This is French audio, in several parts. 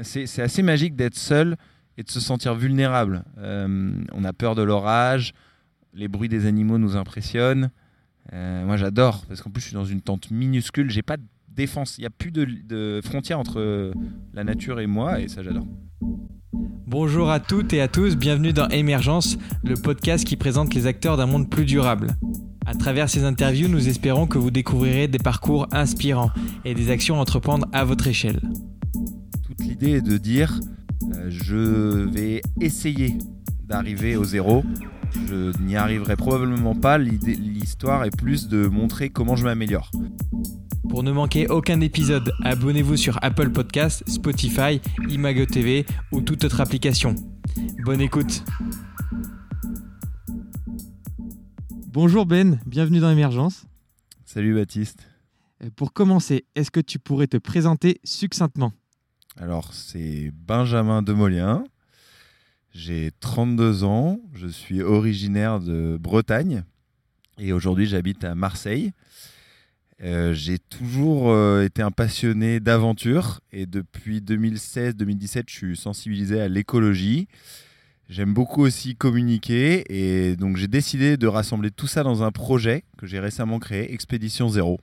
C'est assez magique d'être seul et de se sentir vulnérable. Euh, on a peur de l'orage, les bruits des animaux nous impressionnent. Euh, moi j'adore, parce qu'en plus je suis dans une tente minuscule, j'ai pas de défense, il n'y a plus de, de frontière entre la nature et moi, et ça j'adore. Bonjour à toutes et à tous, bienvenue dans Émergence, le podcast qui présente les acteurs d'un monde plus durable. À travers ces interviews, nous espérons que vous découvrirez des parcours inspirants et des actions à entreprendre à votre échelle. Toute l'idée est de dire euh, je vais essayer d'arriver au zéro. Je n'y arriverai probablement pas. L'histoire est plus de montrer comment je m'améliore. Pour ne manquer aucun épisode, abonnez-vous sur Apple Podcasts, Spotify, Imago TV ou toute autre application. Bonne écoute. Bonjour Ben, bienvenue dans Émergence. Salut Baptiste. Euh, pour commencer, est-ce que tu pourrais te présenter succinctement? Alors, c'est Benjamin Demolien. J'ai 32 ans, je suis originaire de Bretagne et aujourd'hui j'habite à Marseille. Euh, j'ai toujours euh, été un passionné d'aventure et depuis 2016-2017 je suis sensibilisé à l'écologie. J'aime beaucoup aussi communiquer et donc j'ai décidé de rassembler tout ça dans un projet que j'ai récemment créé, Expédition Zéro.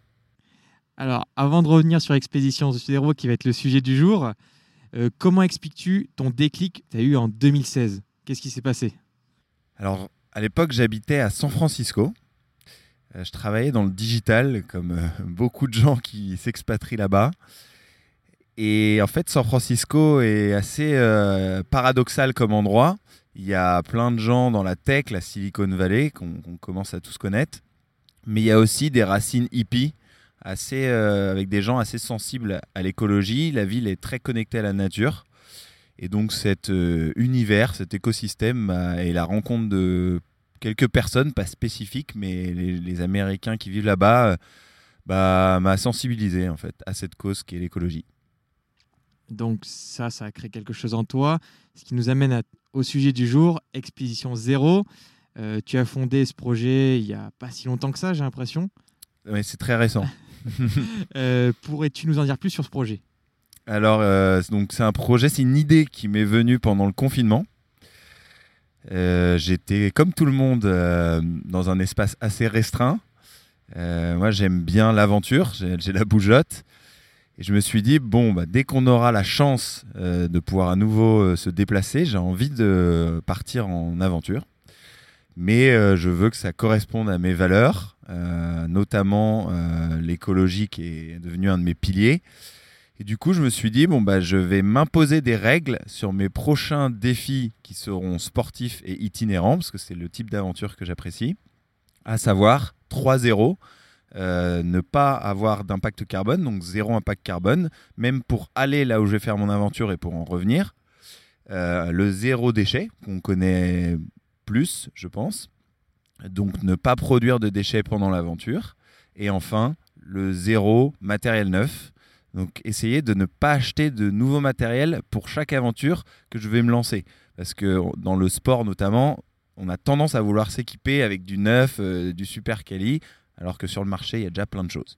Alors, avant de revenir sur Expédition Zéro, qui va être le sujet du jour, euh, comment expliques-tu ton déclic que tu as eu en 2016 Qu'est-ce qui s'est passé? Alors, à l'époque, j'habitais à San Francisco. Euh, je travaillais dans le digital, comme euh, beaucoup de gens qui s'expatrient là-bas. Et en fait, San Francisco est assez paradoxal comme endroit. Il y a plein de gens dans la tech, la Silicon Valley, qu'on commence à tous connaître. Mais il y a aussi des racines hippies, assez, euh, avec des gens assez sensibles à l'écologie. La ville est très connectée à la nature. Et donc cet euh, univers, cet écosystème bah, et la rencontre de quelques personnes, pas spécifiques, mais les, Américains qui vivent là-bas, euh, bah, m'a sensibilisé en fait à cette cause qui est l'écologie. Donc ça, ça a créé quelque chose en toi, ce qui nous amène au sujet du jour, Expédition Zéro. Euh, tu as fondé ce projet il n'y a pas si longtemps que ça, j'ai l'impression. C'est très récent. Euh, pourrais-tu nous en dire plus sur ce projet? Alors, euh, donc c'est un projet, c'est une idée qui m'est venue pendant le confinement. J'étais comme tout le monde dans un espace assez restreint. moi, j'aime bien l'aventure, j'ai la bougeotte. Et je me suis dit, bon, bah, dès qu'on aura la chance euh, de pouvoir à nouveau euh, se déplacer, j'ai envie de partir en aventure. Mais euh, je veux que ça corresponde à mes valeurs, notamment l'écologie qui est devenu un de mes piliers. Et du coup, je me suis dit, bon, bah, je vais m'imposer des règles sur mes prochains défis qui seront sportifs et itinérants, parce que c'est le type d'aventure que j'apprécie, à savoir 3-0 euh, ne pas avoir d'impact carbone, donc zéro impact carbone, même pour aller là où je vais faire mon aventure et pour en revenir. Euh, le zéro déchet, qu'on connaît plus, je pense. Donc ne pas produire de déchets pendant l'aventure. Et enfin, le zéro matériel neuf. Donc essayer de ne pas acheter de nouveau matériel pour chaque aventure que je vais me lancer. Parce que dans le sport notamment, on a tendance à vouloir s'équiper avec du neuf, euh, du super quali, alors que sur le marché, il y a déjà plein de choses.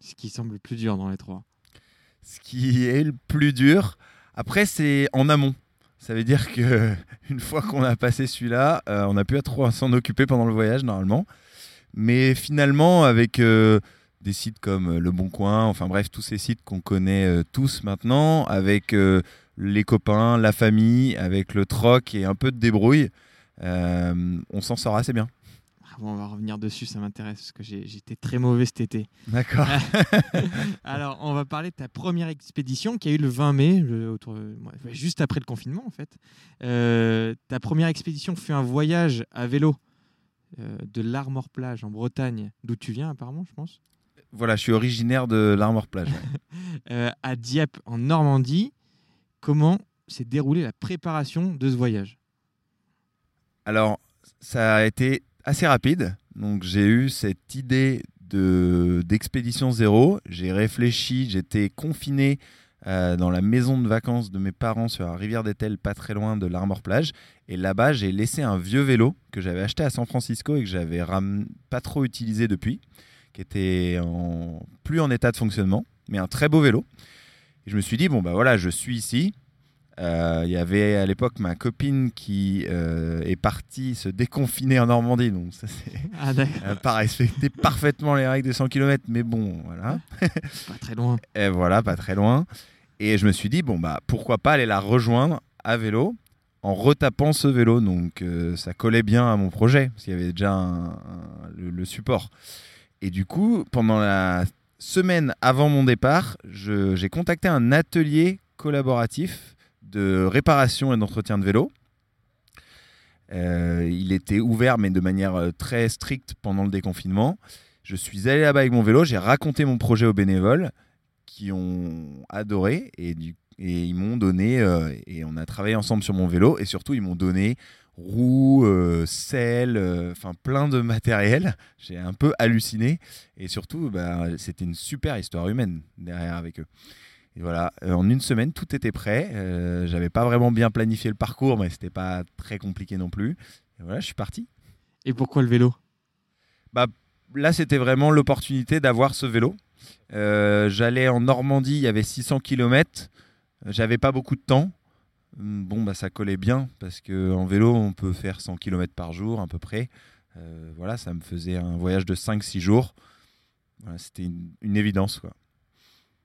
Ce qui semble le plus dur dans les trois. Ce qui est le plus dur, après, c'est en amont. Ça veut dire que une fois qu'on a passé celui-là, euh, on n'a plus à s'en occuper pendant le voyage normalement. Mais finalement, avec euh, des sites comme euh, Le Bon Coin, enfin bref, tous ces sites qu'on connaît tous maintenant, avec les copains, la famille, avec le troc et un peu de débrouille, on s'en sort assez bien. On va revenir dessus, ça m'intéresse parce que j'étais très mauvais cet été. D'accord. Alors, on va parler de ta première expédition qui a eu le 20 mai, juste après le confinement en fait. Euh, ta première expédition fut un voyage à vélo euh, de l'Armor Plage en Bretagne, d'où tu viens apparemment, je pense. Voilà, je suis originaire de l'Armor Plage. Euh, à Dieppe en Normandie. Comment s'est déroulée la préparation de ce voyage? Alors, ça a été assez rapide. Donc j'ai eu cette idée de d'expédition zéro. J'ai réfléchi, j'étais confiné euh, dans la maison de vacances de mes parents sur la rivière d'Etel, pas très loin de l'Armor Plage. Et là-bas, j'ai laissé un vieux vélo que j'avais acheté à San Francisco et que j'avais pas trop utilisé depuis, qui était plus en état de fonctionnement, mais un très beau vélo. Et je me suis dit, bon, bah voilà, je suis ici. Euh, Il y avait à l'époque ma copine qui euh, est partie se déconfiner en Normandie. Donc, ça, c'est. Ah, pas respecté parfaitement les règles des 100 km, mais bon, voilà. Pas très loin. Et voilà, pas très loin. Et je me suis dit, bon, bah, pourquoi pas aller la rejoindre à vélo en retapant ce vélo. Donc, euh, ça collait bien à mon projet, parce qu'il y avait déjà un- un- le, le support. Et du coup, pendant la semaine avant mon départ, j'ai contacté un atelier collaboratif de réparation et d'entretien de vélo. Euh, il était ouvert, mais de manière euh, très stricte pendant le déconfinement. Je suis allé là-bas avec mon vélo, j'ai raconté mon projet aux bénévoles qui ont adoré et, ils m'ont donné, euh, et on a travaillé ensemble sur mon vélo et surtout ils m'ont donné roues, euh, selles, euh, enfin plein de matériel. J'ai un peu halluciné et surtout bah, c'était une super histoire humaine derrière avec eux. Et voilà, euh, en une semaine tout était prêt. Euh, J'avais pas vraiment bien planifié le parcours, mais c'était pas très compliqué non plus. Et voilà, je suis parti. Et pourquoi le vélo? Là, c'était vraiment l'opportunité d'avoir ce vélo. Euh, J'allais en Normandie, il y avait 600 km. J'avais pas beaucoup de temps. Hum, Bon, bah, ça collait bien parce qu'en vélo, on peut faire 100 km par jour à peu près. Euh, voilà, ça me faisait un voyage de 5-6 jours. Voilà, c'était une, une évidence. Quoi.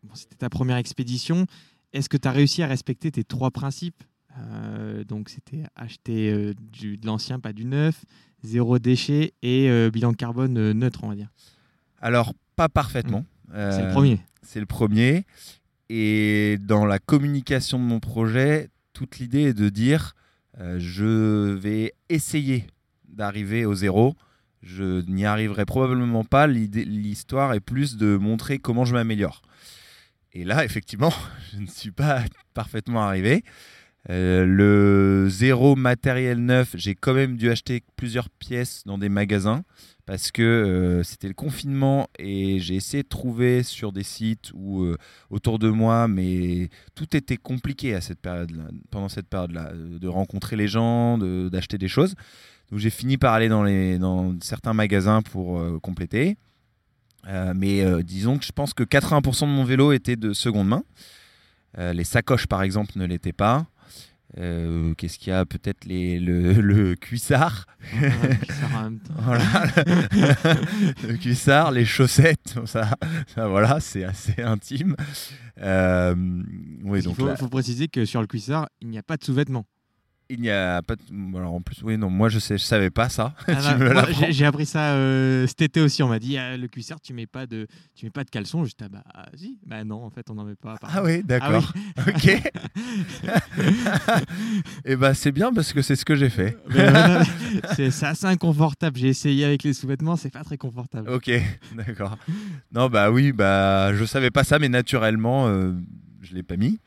Bon, C'était ta première expédition. Est-ce que tu as réussi à respecter tes trois principes? Euh, Donc, c'était acheter euh, du, de l'ancien, pas du neuf, zéro déchet et euh, bilan carbone neutre, on va dire. Alors, pas parfaitement. C'est le premier. C'est le premier. Et dans la communication de mon projet, toute l'idée est de dire je vais essayer d'arriver au zéro. Je n'y arriverai probablement pas. L'histoire est plus de montrer comment je m'améliore. Et là, effectivement, je ne suis pas parfaitement arrivé. Euh, le zéro matériel neuf, j'ai quand même dû acheter plusieurs pièces dans des magasins parce que euh, c'était le confinement et j'ai essayé de trouver sur des sites ou euh, autour de moi, mais tout était compliqué à cette période pendant cette période-là, de rencontrer les gens, d'acheter des choses. Donc j'ai fini par aller dans, les, dans certains magasins pour compléter. Euh, mais euh, disons que je pense que 80% de mon vélo était de seconde main. Euh, les sacoches, par exemple, ne l'étaient pas. Qu'est-ce qu'il y a Peut-être les- le, le cuissard? Ouais, puis ça en même temps. Voilà, le, le cuissard, les chaussettes, ça, ça, voilà, c'est assez intime. Il faut, là, faut préciser que sur le cuissard, il n'y a pas de sous-vêtements. Il n'y a pas. De... Alors en plus, oui, non, moi je sais, je savais pas ça. Ah, bah, j'ai appris ça euh, cet été aussi. On m'a dit ah, le cuissard, tu mets pas de, tu mets pas de caleçon. Juste ah, bah ah, si, bah non, en fait, on n'en met pas. Ah oui, d'accord. Ok. Et bah c'est bien parce que c'est ce que j'ai fait. Euh, c'est assez inconfortable. J'ai essayé avec les sous-vêtements, c'est pas très confortable. Ok, d'accord. Non, bah oui, bah je savais pas ça, mais naturellement, euh, je l'ai pas mis.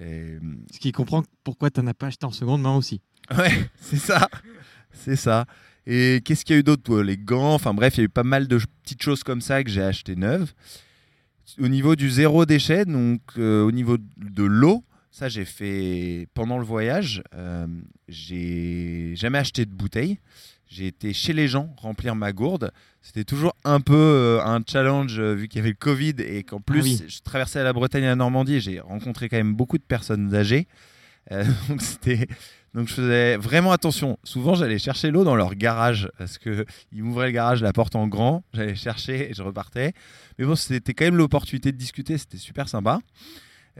Et, Ce qui comprend pourquoi tu n'en as pas acheté en seconde main aussi. Ouais, c'est ça. C'est ça. Et qu'est-ce qu'il y a eu d'autre Les gants, enfin bref, il y a eu pas mal de petites choses comme ça que j'ai acheté neuves. Au niveau du zéro déchet, donc euh, au niveau de l'eau, ça j'ai fait pendant le voyage. euh, j'ai jamais acheté de bouteille. J'ai été chez les gens remplir ma gourde. C'était toujours un peu euh, un challenge euh, vu qu'il y avait le Covid et qu'en plus oui. je traversais la Bretagne et la Normandie. et J'ai rencontré quand même beaucoup de personnes âgées. Euh, donc c'était donc je faisais vraiment attention. Souvent, j'allais chercher l'eau dans leur garage parce que ils m'ouvraient le garage, la porte en grand. J'allais chercher et je repartais. Mais bon, c'était quand même l'opportunité de discuter. C'était super sympa.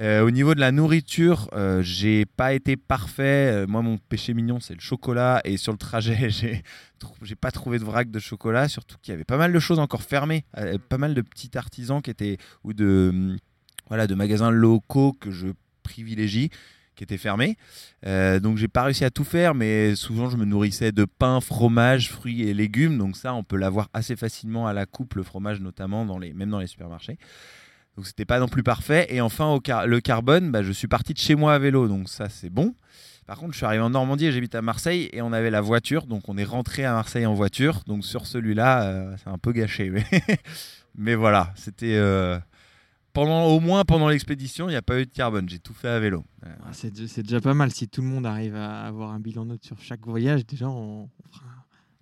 Euh, au niveau de la nourriture, euh, j'ai pas été parfait. Euh, moi, mon péché mignon, c'est le chocolat. Et sur le trajet, j'ai j'ai pas trouvé de vrac de chocolat. Surtout qu'il y avait pas mal de choses encore fermées, pas mal de petits artisans qui étaient ou de hum, voilà de magasins locaux que je privilégie qui étaient fermés. Donc j'ai pas réussi à tout faire, mais souvent je me nourrissais de pain, fromage, fruits et légumes. Donc ça, on peut l'avoir assez facilement à la coupe, le fromage notamment, dans les, même dans les supermarchés. Donc c'était pas non plus parfait. Et enfin, au car- le carbone, bah, je suis parti de chez moi à vélo, donc ça c'est bon. Par contre, je suis arrivé en Normandie et j'habite à Marseille et on avait la voiture, donc on est rentré à Marseille en voiture. Donc sur celui-là, euh, c'est un peu gâché. Mais, mais voilà, c'était euh, pendant au moins pendant l'expédition, il n'y a pas eu de carbone. J'ai tout fait à vélo. Euh, Ah, c'est déjà pas mal. Si tout le monde arrive à avoir un bilan neutre sur chaque voyage, déjà, on, on fera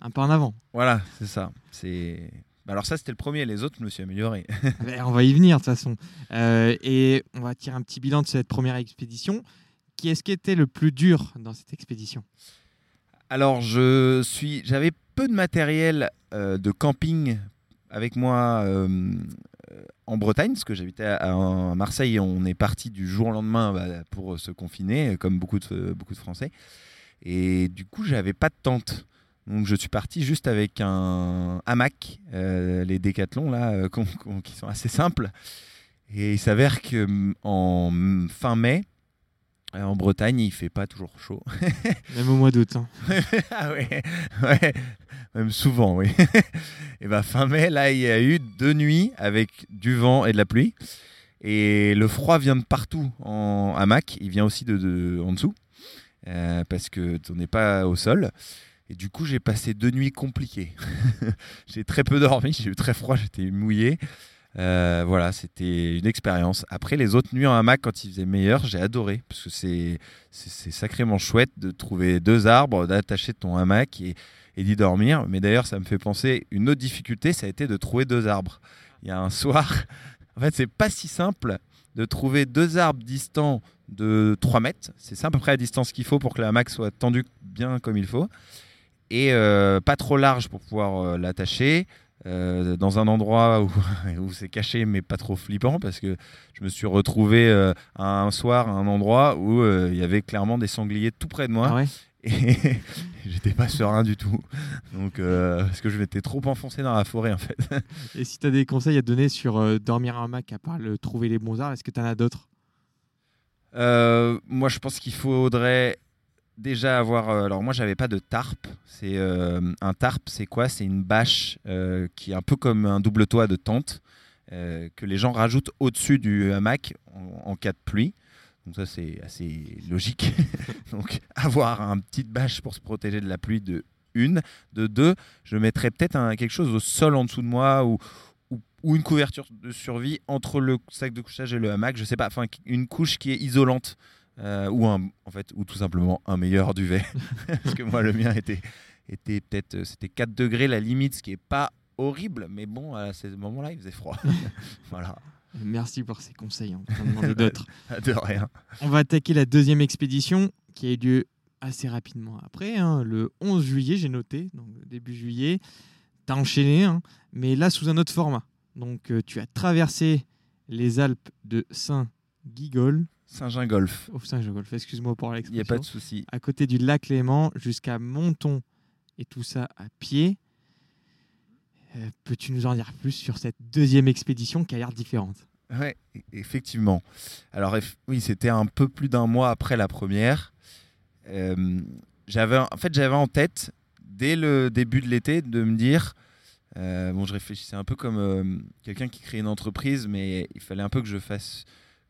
un, un pas en avant. Voilà, c'est ça. C'est Bah, alors ça, c'était le premier. Les autres, je me suis amélioré. Ben, on va y venir de toute façon. Euh, et on va tirer un petit bilan de cette première expédition. Qui est-ce qui était le plus dur dans cette expédition? Alors, je suis, j'avais peu de matériel euh, de camping avec moi euh, en Bretagne, parce que j'habitais à, à Marseille on est parti du jour au lendemain bah, pour se confiner, comme beaucoup de, beaucoup de Français. Et du coup, j'avais pas de tente. Donc, je suis parti juste avec un hamac, euh, les décathlons là, euh, qui sont assez simples. Et il s'avère que mm, en fin mai, euh, en Bretagne, il fait pas toujours chaud. Même au mois d'août. hein. ah ouais, ouais, même souvent, oui. et ben fin mai, là, il y a eu deux nuits avec du vent et de la pluie. Et le froid vient de partout en hamac. Il vient aussi de, de- en dessous euh, parce que on n'est pas au sol. Et du coup, j'ai passé deux nuits compliquées. j'ai très peu dormi, j'ai eu très froid, j'étais mouillé. Euh, voilà, c'était une expérience. Après, les autres nuits en hamac, quand il faisait meilleur, j'ai adoré parce que c'est sacrément chouette de trouver deux arbres, d'attacher ton hamac et, d'y dormir. Mais d'ailleurs, ça me fait penser une autre difficulté, ça a été de trouver deux arbres. Il y a un soir, en fait, c'est pas si simple de trouver deux arbres distants de 3 mètres. C'est à peu près la distance qu'il faut pour que le hamac soit tendu bien comme il faut. Et euh, pas trop large pour pouvoir euh, l'attacher. euh, dans un endroit où, où c'est caché mais pas trop flippant parce que je me suis retrouvé euh, un soir à un endroit où euh, il y avait clairement des sangliers tout près de moi. Ah ouais. Et j'étais pas serein du tout. Donc parce que je m'étais trop enfoncé dans la forêt en fait. Et si tu as des conseils à donner sur dormir en hamac, à part le trouver les bons arbres, est-ce que tu en as d'autres? Moi, je pense qu'il faudrait déjà avoir. euh, alors, moi, j'avais pas de tarp. C'est euh, un tarp, c'est quoi? C'est une bâche euh, qui est un peu comme un double toit de tente que les gens rajoutent au-dessus du hamac en, cas de pluie. Donc ça, c'est assez logique. Donc, avoir une petite bâche pour se protéger de la pluie de une, de deux, je mettrais peut-être quelque chose au sol en dessous de moi ou, ou, ou une couverture de survie entre le sac de couchage et le hamac. Je sais pas, enfin une couche qui est isolante euh, ou un, en fait, ou tout simplement un meilleur duvet. Parce que moi, le mien était, était peut-être, euh, c'était 4 degrés la limite, ce qui est pas horrible, mais bon, à ce moment-là, il faisait froid. voilà, Merci pour ces conseils. hein. On d'autres. de rien. On va attaquer la deuxième expédition qui a eu lieu assez rapidement après, hein, le 11 juillet, j'ai noté, donc début juillet. Tu as enchaîné, hein, mais là sous un autre format. Donc euh, tu as traversé les Alpes de Saint-Gigol, Saint-Gingolf, oh, Saint-Gigolf, excuse-moi pour il n'y a l'expression, pas de souci. à côté du lac Léman jusqu'à Monton et tout ça à pied. Euh, Peux-tu nous en dire plus sur cette deuxième expédition qui a l'air différente? Ouais, e- effectivement. Alors eff- oui, c'était un peu plus d'un mois après la première. Euh, j'avais, en fait, j'avais en tête dès le début de l'été de me dire, euh, bon, je réfléchissais un peu comme quelqu'un qui crée une entreprise, mais il fallait un peu que je fasse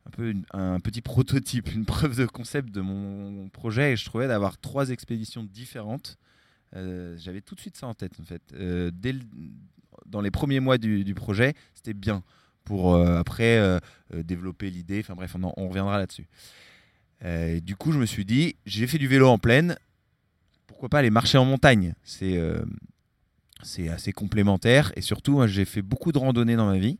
un peu un petit prototype, une preuve de concept de mon projet, et je trouvais d'avoir trois expéditions différentes. Euh, j'avais tout de suite ça en tête en fait. Euh, dès dans les premiers mois du, projet, c'était bien pour euh, après développer l'idée. Enfin bref, on, en- on reviendra là-dessus. Du coup, je me suis dit, j'ai fait du vélo en plaine, pourquoi pas aller marcher en montagne? C'est c'est assez complémentaire et surtout, j'ai fait beaucoup de randonnées dans ma vie.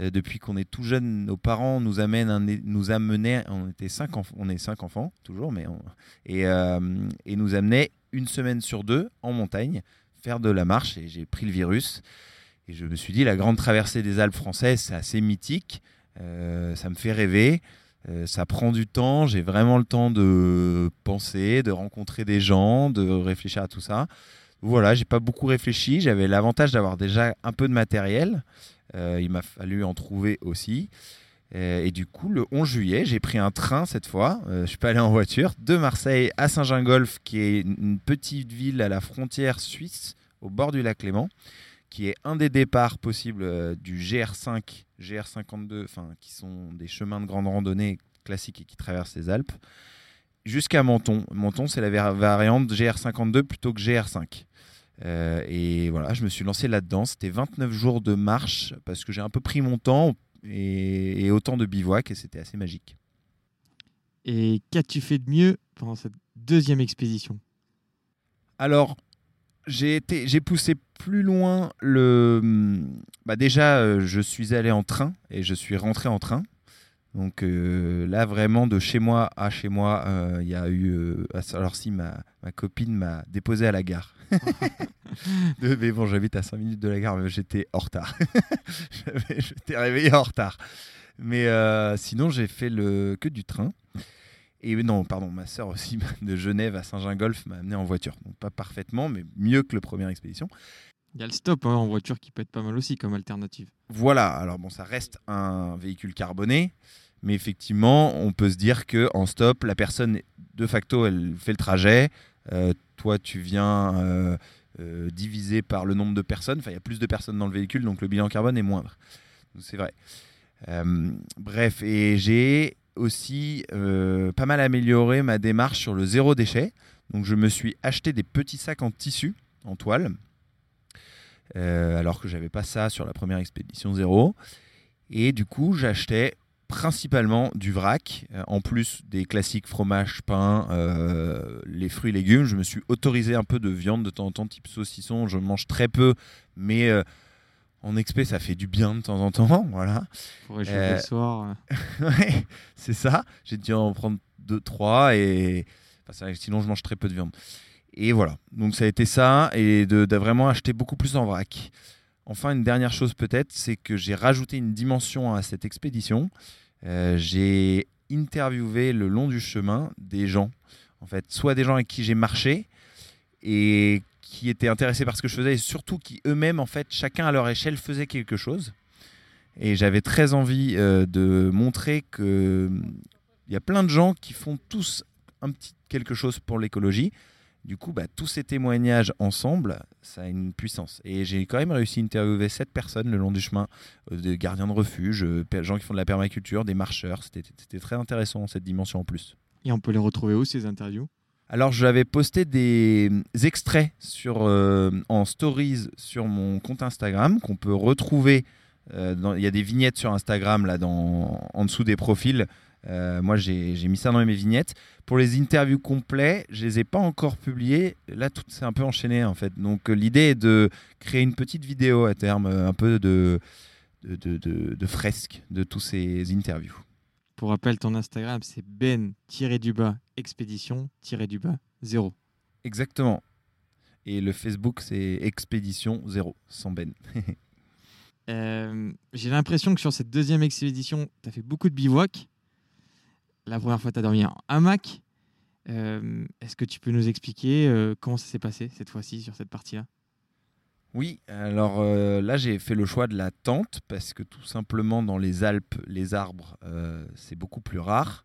Euh, depuis qu'on est tout jeune, nos parents nous amènent, nous amenaient, on était cinq, on est cinq enfants toujours, mais et, euh, et nous amenaient une semaine sur deux en montagne faire de la marche et j'ai pris le virus. Et je me suis dit, la grande traversée des Alpes françaises, c'est assez mythique. Euh, ça me fait rêver. Ça prend du temps. J'ai vraiment le temps de penser, de rencontrer des gens, de réfléchir à tout ça. Voilà, j'ai pas beaucoup réfléchi. J'avais l'avantage d'avoir déjà un peu de matériel. Euh, il m'a fallu en trouver aussi. Euh, et du coup, le 11 juillet, j'ai pris un train cette fois. Euh, je suis pas allé en voiture de Marseille à Saint-Gingolf, qui est une petite ville à la frontière suisse, au bord du lac Léman qui est un des départs possibles euh, du GR5, GR52, enfin, qui sont des chemins de grande randonnée classiques et qui traversent les Alpes, jusqu'à Menton. Menton, c'est la va- variante GR52 plutôt que GR5. Euh, et voilà, je me suis lancé là-dedans. C'était 29 jours de marche parce que j'ai un peu pris mon temps et, et autant de bivouac et c'était assez magique. Et qu'as-tu fait de mieux pendant cette deuxième expédition? Alors, j'ai été, j'ai poussé plus loin le. Bah déjà, euh, je suis allé en train et je suis rentré en train. Donc euh, là, vraiment, de chez moi à chez moi, euh, il y a eu. euh, alors, si ma, ma copine m'a déposé à la gare. De- mais bon, j'habite à 5 minutes de la gare, mais j'étais en retard. J'étais réveillé en retard. Mais sinon, j'ai fait le que du train. Et non, pardon, ma sœur aussi de Genève à Saint-Gingolf m'a amené en voiture. Donc pas parfaitement, mais mieux que le première expédition. Il y a le stop hein, en voiture qui peut être pas mal aussi comme alternative. Voilà, alors bon, ça reste un véhicule carboné, mais effectivement, on peut se dire que en stop, la personne, de facto, elle fait le trajet. Euh, toi, tu viens euh, euh, diviser par le nombre de personnes. Enfin, il y a plus de personnes dans le véhicule, donc le bilan carbone est moindre. C'est vrai. Euh, bref, et j'ai aussi pas mal amélioré ma démarche sur le zéro déchet. Donc, je me suis acheté des petits sacs en tissu, en toile, alors que j'avais pas ça sur la première expédition zéro. Et du coup, j'achetais principalement du vrac, euh, en plus des classiques fromage, pain, euh, les fruits, légumes. Je me suis autorisé un peu de viande de temps en temps, type saucisson. Je mange très peu, mais euh, en expé, ça fait du bien de temps en temps. Voilà. Pour réchauffer Euh, le soir. Ouais, c'est ça. J'ai dû en prendre deux, trois et enfin, sinon je mange très peu de viande. Et voilà. Donc ça a été ça et de, de vraiment acheter beaucoup plus en vrac. Enfin, une dernière chose peut-être, c'est que j'ai rajouté une dimension à cette expédition. Euh, j'ai interviewé le long du chemin des gens, en fait, soit des gens avec qui j'ai marché et qui étaient intéressés par ce que je faisais et surtout qui eux-mêmes, en fait, chacun à leur échelle faisait quelque chose. Et j'avais très envie euh, de montrer que hum, y a plein de gens qui font tous un petit quelque chose pour l'écologie. Du coup, bah, tous ces témoignages ensemble, ça a une puissance. Et j'ai quand même réussi à interviewer sept personnes le long du chemin, euh, des gardiens de refuge, euh, gens qui font de la permaculture, des marcheurs. C'était très intéressant cette dimension en plus. Et on peut les retrouver où ces interviews? Alors, j'avais posté des hum, extraits sur, euh, en stories sur mon compte Instagram qu'on peut retrouver. euh, Il y a des vignettes sur Instagram là, dans, en dessous des profils. Euh, moi, j'ai mis ça dans mes vignettes. Pour les interviews complets, je les ai pas encore publiées. Là, tout s'est un peu enchaîné en fait. Donc, euh, l'idée est de créer une petite vidéo à terme, euh, un peu de, de, de, de- de fresque de tous ces interviews. Pour rappel, ton Instagram, c'est ben-du-bas expédition-du-bas 0. Exactement. Et le Facebook, c'est Expédition 0, sans Ben. Euh, J'ai l'impression que sur cette deuxième expédition, tu as fait beaucoup de bivouac. La première fois, tu as dormi en hamac. Euh, Est-ce que tu peux nous expliquer euh, comment ça s'est passé cette fois-ci sur cette partie-là? Oui, alors euh, là j'ai fait le choix de la tente parce que tout simplement dans les Alpes, les arbres, c'est beaucoup plus rare.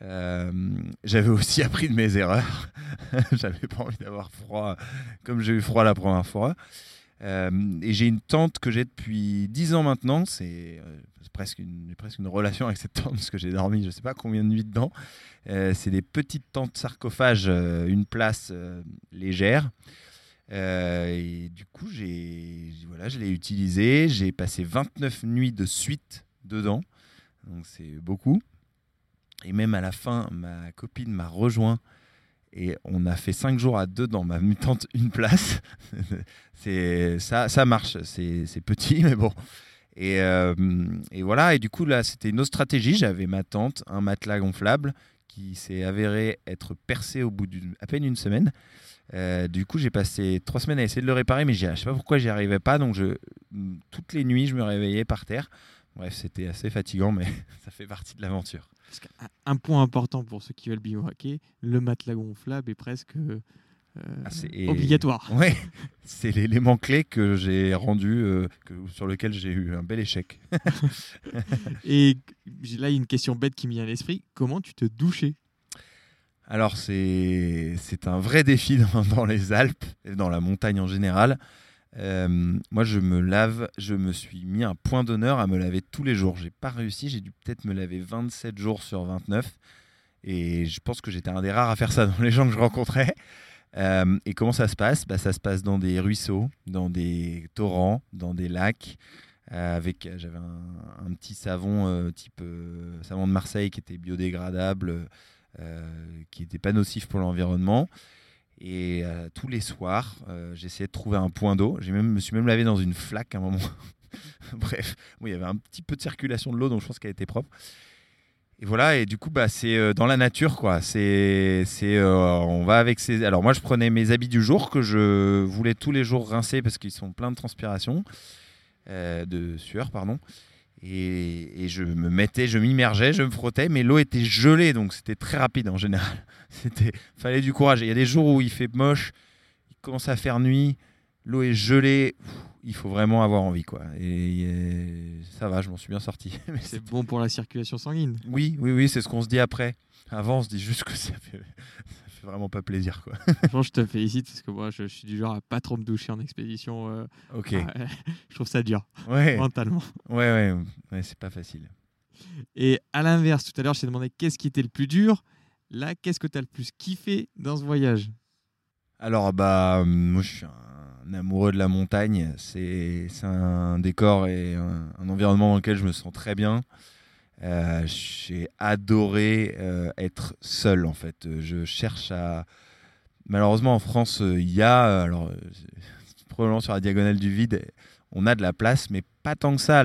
J'avais aussi appris de mes erreurs. J'avais pas envie d'avoir froid comme j'ai eu froid la première fois. Euh, et j'ai une tente que j'ai depuis 10 ans maintenant. C'est euh, presque, une, presque une relation avec cette tente parce que j'ai dormi je sais pas combien de nuits dedans. Euh, c'est des petites tentes sarcophages, une place légère. Et du coup, j'ai, voilà, je l'ai utilisé. J'ai passé 29 nuits de suite dedans. Donc c'est beaucoup. Et même à la fin, ma copine m'a rejoint. Et on a fait 5 jours à deux dans ma tente, une place. c'est, ça, ça marche. C'est, petit, mais bon. Et, euh, et voilà. Et du coup, là, c'était une autre stratégie. J'avais ma tente, un matelas gonflable qui s'est avéré être percé au bout d'à peine une semaine. Euh, du coup, j'ai passé trois semaines à essayer de le réparer, mais je sais pas pourquoi j'y arrivais pas. Donc, je, toutes les nuits, je me réveillais par terre. Bref, c'était assez fatigant, mais ça fait partie de l'aventure. Parce qu'un- un point important pour ceux qui veulent bivouaquer, le matelas gonflable est presque euh, Ah, obligatoire. Ouais, c'est l'élément clé que j'ai rendu, euh, que, sur lequel j'ai eu un bel échec. Et là une question bête qui me vient à l'esprit. Comment tu te douchais? Alors, c'est c'est un vrai défi dans, dans les Alpes et dans la montagne en général. Euh, moi, je me lave, je me suis mis un point d'honneur à me laver tous les jours. J'ai pas réussi, j'ai dû peut-être me laver 27 jours sur 29. Et je pense que j'étais un des rares à faire ça dans les gens que je rencontrais. Euh, et comment ça se passe? Bah, Ça se passe dans des ruisseaux, dans des torrents, dans des lacs. euh, avec, j'avais un, petit savon type savon de Marseille qui était biodégradable, qui n'était pas nocif pour l'environnement. Et tous les soirs, j'essayais de trouver un point d'eau. Je me suis même lavé dans une flaque à un moment. Bref, il y avait un petit peu de circulation de l'eau, donc je pense qu'elle était propre. Et voilà, et du coup, bah, c'est euh, dans la nature, quoi. C'est, c'est, euh, on va avec ces. Alors moi, je prenais mes habits du jour que je voulais tous les jours rincer parce qu'ils sont pleins de transpiration, euh, de sueur, pardon. Et, et, je me mettais, je m'immergeais, je me frottais, mais l'eau était gelée, donc c'était très rapide en général. C'était, fallait du courage. Il y a des jours où il fait moche, il commence à faire nuit, l'eau est gelée il faut vraiment avoir envie. Quoi. Et, ça va, je m'en suis bien sorti. c'est bon pour la circulation sanguine. Oui, oui, oui, c'est ce qu'on se dit après. Avant, on se dit juste que ça fait, fait vraiment pas plaisir. Quoi. je te félicite parce que moi, je, suis du genre à pas trop me doucher en expédition. Euh, ok. je trouve ça dur, ouais. mentalement. Ouais, ouais, ouais c'est pas facile. Et à l'inverse, tout à l'heure, je t'ai demandé qu'est-ce qui était le plus dur. Là, qu'est-ce que tu as le plus kiffé dans ce voyage? Alors, bah, moi, je suis un amoureux de la montagne. C'est un décor et un, environnement dans lequel je me sens très bien. Euh, j'ai adoré euh, être seul en fait. Je cherche à. Malheureusement en France, euh, il y a, alors probablement sur la diagonale du vide, on a de la place, mais pas tant que ça.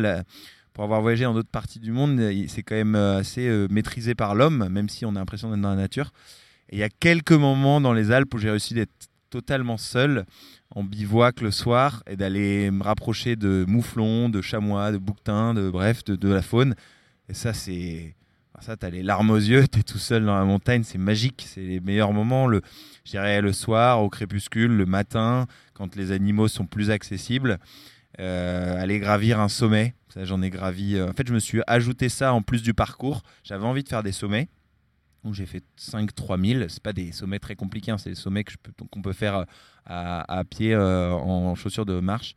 Pour avoir voyagé dans d'autres parties du monde, c'est quand même assez maîtrisé par l'homme, même si on a l'impression d'être dans la nature. Et il y a quelques moments dans les Alpes où j'ai réussi d'être totalement seul en bivouac le soir et d'aller me rapprocher de mouflons, de chamois, de bouquetins, de bref, de, la faune. Et ça, c'est. Ça, t'as les larmes aux yeux, t'es tout seul dans la montagne, c'est magique, c'est les meilleurs moments. Le, je dirais le soir, au crépuscule, le matin, quand les animaux sont plus accessibles. Euh, aller gravir un sommet, ça j'en ai gravi. Euh, en fait, je me suis ajouté ça en plus du parcours. J'avais envie de faire des sommets où j'ai fait 5 3000 c'est pas des sommets très compliqués hein, c'est des sommets qu'on peut faire euh, à, pied en chaussures de marche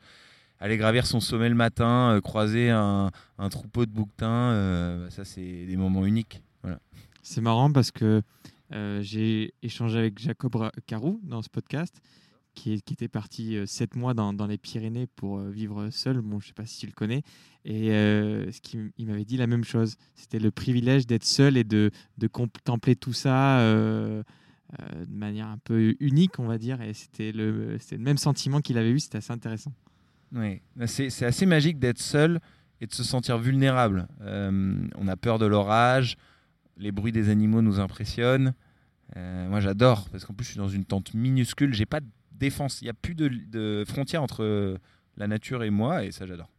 aller gravir son sommet le matin euh, croiser un, troupeau de bouquetins ça c'est des moments uniques c'est marrant parce que j'ai échangé avec Jacob Carou dans ce podcast qui, était parti euh, sept mois dans, les Pyrénées pour euh, vivre seul. Bon, je ne sais pas si tu le connais. Et euh, ce il m'avait dit la même chose. C'était le privilège d'être seul et de, contempler tout ça de manière un peu unique, on va dire. Et c'était le même sentiment qu'il avait eu. C'était assez intéressant. Oui, c'est assez magique d'être seul et de se sentir vulnérable. on a peur de l'orage, les bruits des animaux nous impressionnent. moi, j'adore parce qu'en plus, je suis dans une tente minuscule. J'ai pas de défense. Il n'y a plus de, de frontière entre la nature et moi, et ça, j'adore.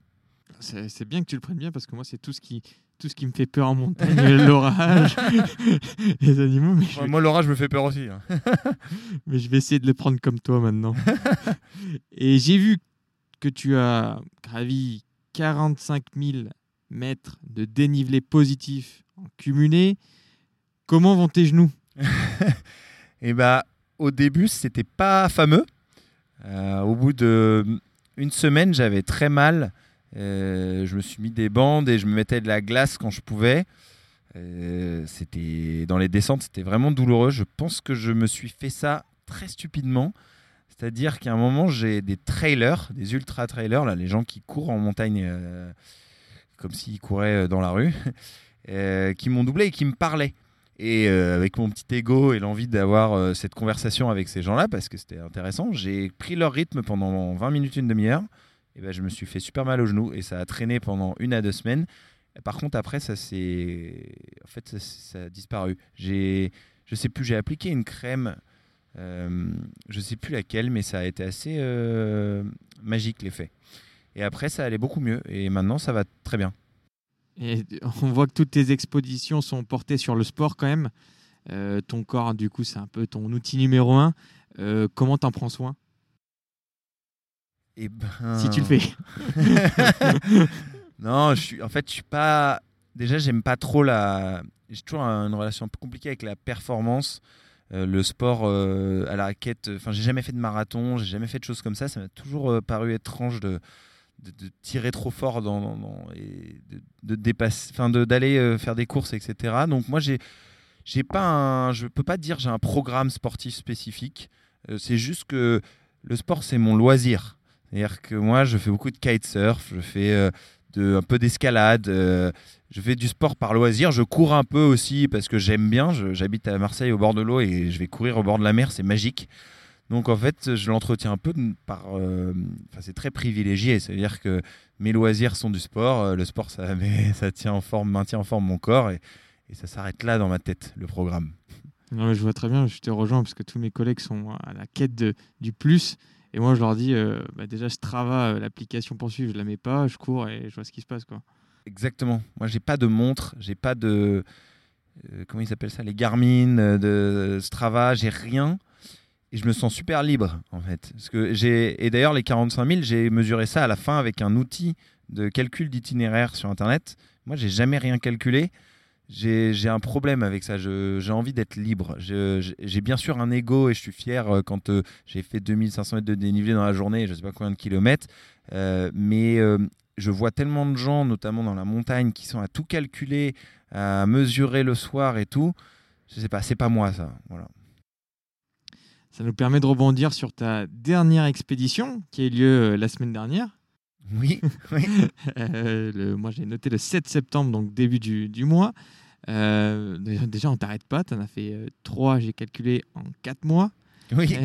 C'est bien que tu le prennes bien parce que moi, c'est tout ce qui tout ce qui me fait peur en montagne, l'orage, les animaux. Mais Moi, l'orage me fait peur aussi. Hein. mais je vais essayer de le prendre comme toi maintenant. Et j'ai vu que tu as gravi 45 000 mètres de dénivelé positif en cumulé. Comment vont tes genoux? Eh bah, au début, c'était pas fameux. Euh, au bout d'une semaine, j'avais très mal. Euh, je me suis mis des bandes et je me mettais de la glace quand je pouvais. Euh, c'était dans les descentes, c'était vraiment douloureux. Je pense que je me suis fait ça très stupidement. C'est-à-dire qu'à un moment, j'ai des trailers, des ultra trailers, là, les gens qui courent en montagne comme s'ils couraient dans la rue, qui m'ont doublé et qui me parlaient. Et euh, avec mon petit ego et l'envie d'avoir euh, cette conversation avec ces gens-là, parce que c'était intéressant, j'ai pris leur rythme pendant 20 minutes, une demi-heure. Et ben, je me suis fait super mal au genou et ça a traîné pendant une à deux semaines. par contre, après, ça s'est. En fait, ça, a disparu. Je sais plus, j'ai appliqué une crème. Euh, je sais plus laquelle, mais ça a été assez euh, magique l'effet. Et après, ça allait beaucoup mieux. Et maintenant, ça va très bien. Et on voit que toutes tes expositions sont portées sur le sport quand même. Euh, ton corps, du coup, c'est un peu ton outil numéro un. Euh, comment t'en prends soin? Eh ben... Si tu le fais. non, je suis. En fait, je suis pas. Déjà, j'aime pas trop la. J'ai toujours une relation un peu compliquée avec la performance. Euh, le sport à la raquette. Enfin, j'ai jamais fait de marathon, j'ai jamais fait de choses comme ça. Ça m'a toujours paru étrange de, tirer trop fort dans, et de, dépasser, enfin d'aller euh, faire des courses, etc. Donc moi j'ai j'ai pas un, je peux pas dire j'ai un programme sportif spécifique. Euh, c'est juste que le sport c'est mon loisir. C'est-à-dire que moi je fais beaucoup de kitesurf, je fais euh, de, un peu d'escalade, je fais du sport par loisir, je cours un peu aussi parce que j'aime bien. J'habite à Marseille au bord de l'eau et je vais courir au bord de la mer, c'est magique. Donc en fait, je l'entretiens un peu par. Euh, c'est très privilégié. C'est-à-dire que mes loisirs sont du sport. Euh, le sport, ça, ça tient en forme, maintient en forme mon corps et, ça s'arrête là dans ma tête, le programme. Non, je vois très bien, je te rejoins parce que tous mes collègues sont à la quête de, du plus. Et moi, je leur dis, euh, bah, déjà, Strava, l'application pour suivre, je la mets pas, je cours et je vois ce qui se passe. Quoi. Exactement. Moi, j'ai pas de montre, j'ai pas de. comment ils s'appellent ça Les Garmin, de Strava, j'ai rien et je me sens super libre en fait. Parce que et d'ailleurs les 45 000, j'ai mesuré ça à la fin avec un outil de calcul d'itinéraire sur internet. Moi, j'ai jamais rien calculé. J'ai un problème avec ça. J'ai envie d'être libre. J'ai bien sûr un ego et je suis fier euh, quand euh, j'ai fait 2500 mètres de dénivelé dans la journée, je sais pas combien de kilomètres. Euh, mais je vois tellement de gens, notamment dans la montagne, qui sont à tout calculer, à mesurer le soir et tout. Je sais pas, c'est pas moi ça. Ça nous permet de rebondir sur ta dernière expédition qui a eu lieu la semaine dernière. Oui. Euh, moi, j'ai noté le 7 septembre, donc début du, mois. Euh, déjà, on t'arrête pas. Tu en as fait 3, j'ai calculé, en 4 mois. Oui.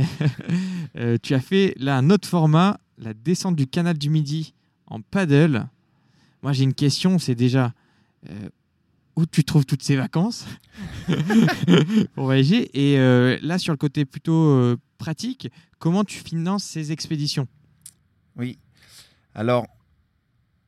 tu as fait là un autre format, la descente du canal du Midi en paddle. Moi, j'ai une question c'est déjà où tu trouves toutes ces vacances pour voyager? Et euh, là, sur le côté plutôt euh, pratique, comment tu finances ces expéditions? Oui. Alors,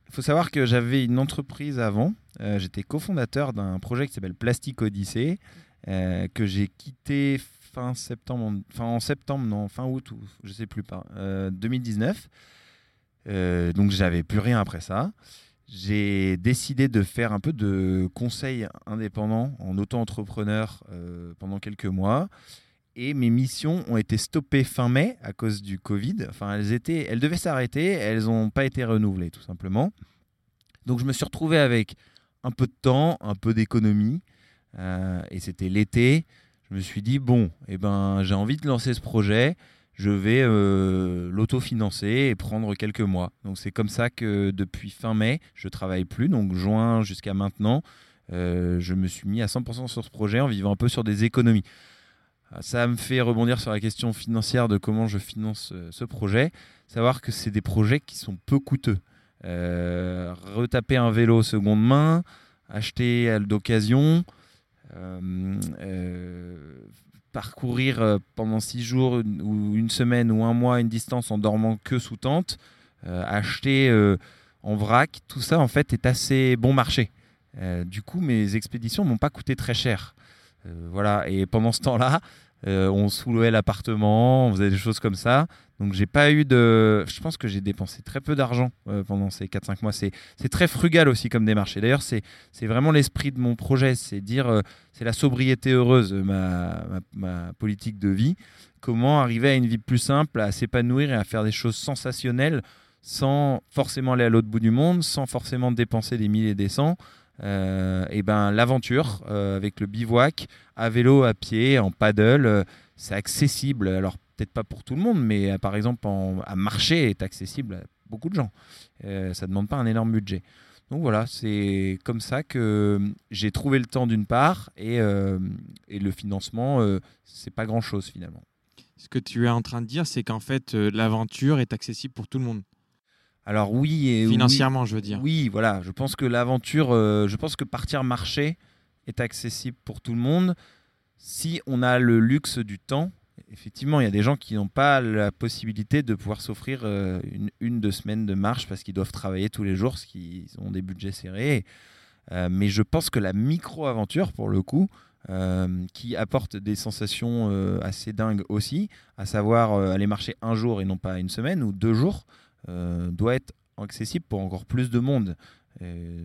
il faut savoir que j'avais une entreprise avant. Euh, j'étais cofondateur d'un projet qui s'appelle Plastic Odyssey, que j'ai quitté fin septembre, enfin en septembre, non, fin août, je sais plus pas, 2019. donc j'avais plus rien après ça j'ai décidé de faire un peu de conseil indépendant en auto-entrepreneur euh, pendant quelques mois. Et mes missions ont été stoppées fin mai à cause du Covid. Enfin, elles, étaient, elles devaient s'arrêter, elles n'ont pas été renouvelées, tout simplement. Donc, je me suis retrouvé avec un peu de temps, un peu d'économie. Euh, et c'était l'été. Je me suis dit, bon, eh ben, j'ai envie de lancer ce projet je vais euh, l'autofinancer et prendre quelques mois. Donc c'est comme ça que depuis fin mai, je travaille plus, donc juin jusqu'à maintenant, euh, je me suis mis à 100% sur ce projet en vivant un peu sur des économies. Ah, ça me fait rebondir sur la question financière de comment je finance euh, ce projet. Savoir que c'est des projets qui sont peu coûteux. retaper un vélo seconde main, acheter d'occasion, parcourir euh, pendant six jours ou une semaine ou un mois une distance en dormant que sous tente, euh, acheter euh, en vrac, tout ça en fait est assez bon marché. du coup, mes expéditions m'ont pas coûté très cher. Voilà, et pendant ce temps-là, euh, on soulevait l'appartement, on faisait des choses comme ça. Donc j'ai pas eu de... Je pense que j'ai dépensé très peu d'argent euh, pendant ces 4-5 mois. C'est très frugal aussi comme démarche. Et d'ailleurs, c'est vraiment l'esprit de mon projet. C'est dire, euh, c'est la sobriété heureuse, ma, ma, politique de vie. Comment arriver à une vie plus simple, à s'épanouir et à faire des choses sensationnelles sans forcément aller à l'autre bout du monde, sans forcément dépenser des milliers et des cents. Euh, et ben l'aventure euh, avec le bivouac à vélo, à pied, en paddle, euh, c'est accessible. Alors peut-être pas pour tout le monde, mais par exemple à marcher est accessible à beaucoup de gens. ça ne demande pas un énorme budget. Donc voilà, c'est comme ça que j'ai trouvé le temps d'une part et, et, le financement, c'est pas grand chose finalement. Ce que tu es en train de dire, c'est qu'en fait, l'aventure est accessible pour tout le monde. Alors oui et financièrement, je veux dire. Oui, voilà. Je pense que l'aventure, euh, je pense que partir marcher est accessible pour tout le monde si on a le luxe du temps. Effectivement, il y a des gens qui n'ont pas la possibilité de pouvoir s'offrir euh, une, une, deux semaines de marche parce qu'ils doivent travailler tous les jours, parce qu'ils ont des budgets serrés. Euh, mais je pense que la micro-aventure, pour le coup, qui apporte des sensations assez dingues aussi, à savoir aller marcher un jour et non pas une semaine ou deux jours, doit être accessible pour encore plus de monde.